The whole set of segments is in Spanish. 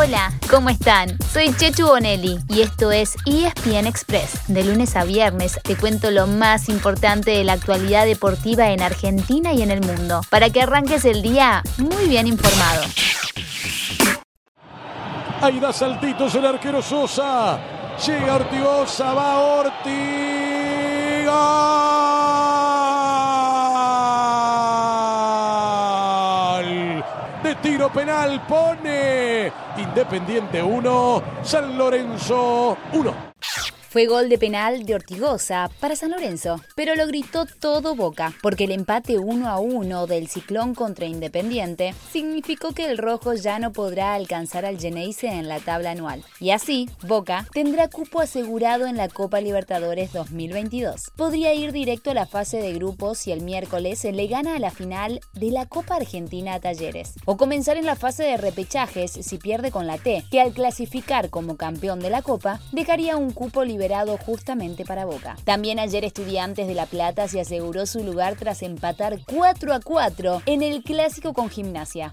Hola, ¿cómo están? Soy Chechu Bonelli y esto es ESPN Express. De lunes a viernes te cuento lo más importante de la actualidad deportiva en Argentina y en el mundo, para que arranques el día muy bien informado. Ahí da saltitos el arquero Sosa. Llega Ortigosa, va Ortiga. De tiro penal pone Independiente 1, San Lorenzo 1. Fue gol de penal de Ortigosa para San Lorenzo, pero lo gritó todo Boca, porque el empate 1 a 1 del Ciclón contra Independiente significó que el rojo ya no podrá alcanzar al Geneise en la tabla anual. Y así, Boca tendrá cupo asegurado en la Copa Libertadores 2022. Podría ir directo a la fase de grupos si el miércoles le gana a la final de la Copa Argentina a Talleres, o comenzar en la fase de repechajes si pierde con la T, que al clasificar como campeón de la Copa dejaría un cupo liberado justamente para Boca. También ayer Estudiantes de La Plata se aseguró su lugar tras empatar 4 a 4 en el clásico con Gimnasia.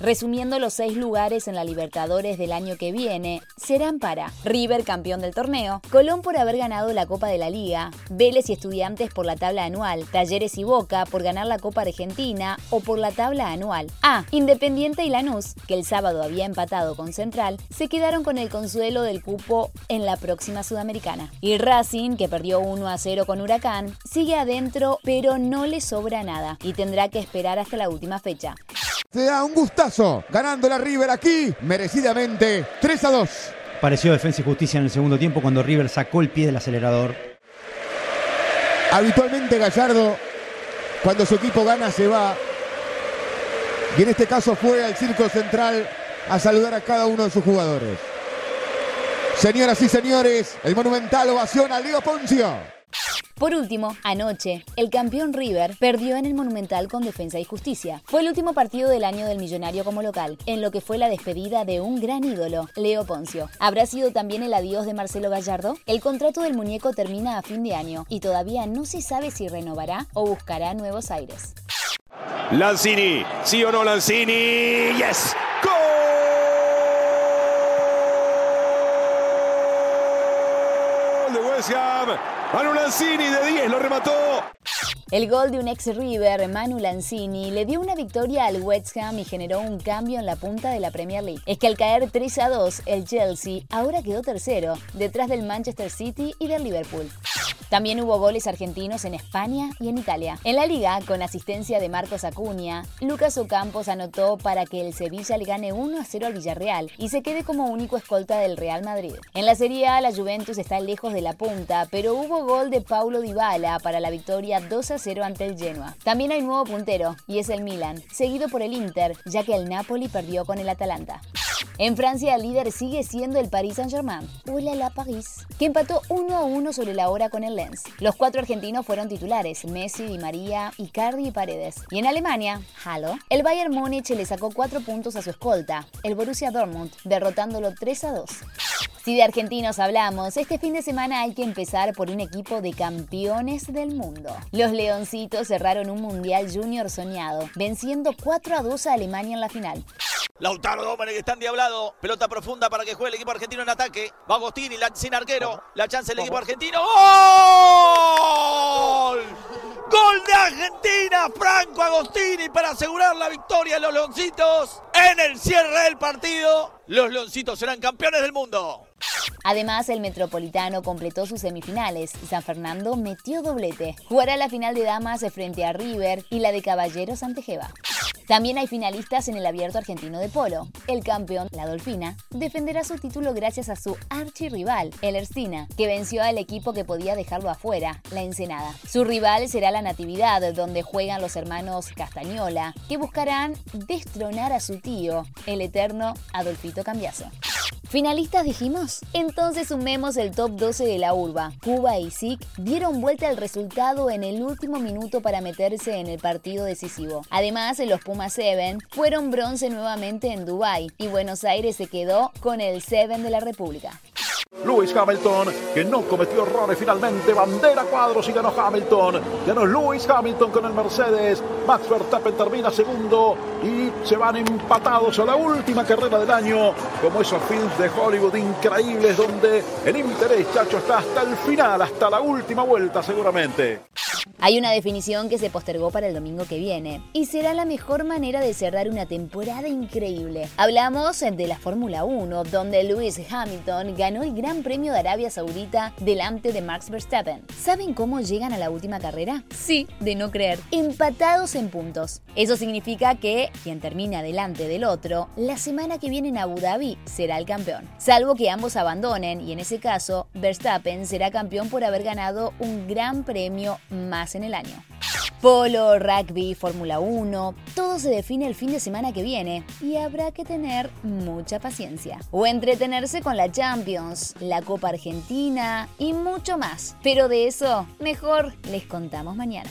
Resumiendo los seis lugares en la Libertadores del año que viene, serán para River campeón del torneo, Colón por haber ganado la Copa de la Liga, Vélez y Estudiantes por la tabla anual, Talleres y Boca por ganar la Copa Argentina o por la tabla anual. A. Independiente y Lanús, que el sábado había empatado con Central, se quedaron con el consuelo del cupo en la próxima Sudamericana. Y Racing, que perdió 1 a 0 con Huracán, sigue adentro, pero no le sobra nada y tendrá que esperar hasta la última fecha. Se da un gustazo ganando la River aquí, merecidamente 3 a 2. Pareció Defensa y Justicia en el segundo tiempo cuando River sacó el pie del acelerador. Habitualmente Gallardo, cuando su equipo gana, se va. Y en este caso fue al Circo Central a saludar a cada uno de sus jugadores. Señoras y señores, el monumental ovación a Leo Poncio. Por último, anoche, el campeón River perdió en el Monumental con Defensa y Justicia. Fue el último partido del año del Millonario como local, en lo que fue la despedida de un gran ídolo, Leo Poncio. ¿Habrá sido también el adiós de Marcelo Gallardo? El contrato del muñeco termina a fin de año y todavía no se sabe si renovará o buscará nuevos aires. Lanzini, sí o no Lanzini, yes, Manu Lanzini de 10 lo remató. El gol de un ex River, Manu Lanzini, le dio una victoria al West Ham y generó un cambio en la punta de la Premier League. Es que al caer 3 a 2, el Chelsea ahora quedó tercero, detrás del Manchester City y del Liverpool. También hubo goles argentinos en España y en Italia. En la liga, con asistencia de Marcos Acuña, Lucas Ocampos anotó para que el Sevilla le gane 1 a 0 al Villarreal y se quede como único escolta del Real Madrid. En la Serie A, la Juventus está lejos de la punta, pero hubo gol de Paulo Dybala para la victoria 2 a 0 ante el Genoa. También hay nuevo puntero, y es el Milan, seguido por el Inter, ya que el Napoli perdió con el Atalanta. En Francia, el líder sigue siendo el Paris Saint-Germain, Hola la Paris, que empató 1 a 1 sobre la hora con el Lens. Los cuatro argentinos fueron titulares, Messi, Di María, Icardi y Paredes. Y en Alemania, Halo, el Bayern Múnich le sacó 4 puntos a su escolta, el Borussia Dortmund, derrotándolo 3 a 2. Si de argentinos hablamos, este fin de semana hay que empezar por un equipo de campeones del mundo. Los Leoncitos cerraron un Mundial Junior soñado, venciendo 4 a 2 a Alemania en la final. Lautaro Domenech está endiablado. Pelota profunda para que juegue el equipo argentino en ataque. Va Agostini, sin arquero. La chance del equipo argentino. ¡Gol! Gol de Argentina, Franco Agostini para asegurar la victoria de los Leoncitos en el cierre del partido. Los Leoncitos serán campeones del mundo. Además, el Metropolitano completó sus semifinales. San Fernando metió doblete. Jugará la final de damas frente a River y la de caballeros ante Jeva. También hay finalistas en el Abierto Argentino de Polo. El campeón, la Dolfina, defenderá su título gracias a su archirrival, el Erstina, que venció al equipo que podía dejarlo afuera, la Ensenada. Su rival será la Natividad, donde juegan los hermanos Castañola, que buscarán destronar a su tío, el eterno Adolfito Cambiaso. ¿Finalistas dijimos? Entonces sumemos el top 12 de la urba. Cuba y SIC dieron vuelta al resultado en el último minuto para meterse en el partido decisivo. Además, los Pumas 7 fueron bronce nuevamente en Dubái y Buenos Aires se quedó con el 7 de la República. Lewis Hamilton, que no cometió errores finalmente, bandera cuadros y ganó Hamilton. Ganó Lewis Hamilton con el Mercedes. Max Verstappen termina segundo y se van empatados a la última carrera del año, como esos films de Hollywood increíbles donde el interés, chacho, está hasta el final, hasta la última vuelta seguramente. Hay una definición que se postergó para el domingo que viene y será la mejor manera de cerrar una temporada increíble. Hablamos de la Fórmula 1, donde Lewis Hamilton ganó el Gran Premio de Arabia Saudita delante de Max Verstappen. ¿Saben cómo llegan a la última carrera? Sí, de no creer. Empatados en puntos. Eso significa que quien termina delante del otro, la semana que viene en Abu Dhabi será el campeón. Salvo que ambos abandonen y en ese caso, Verstappen será campeón por haber ganado un gran premio más en el año. Polo, rugby, Fórmula 1, todo se define el fin de semana que viene y habrá que tener mucha paciencia. O entretenerse con la Champions, la Copa Argentina y mucho más. Pero de eso, mejor les contamos mañana.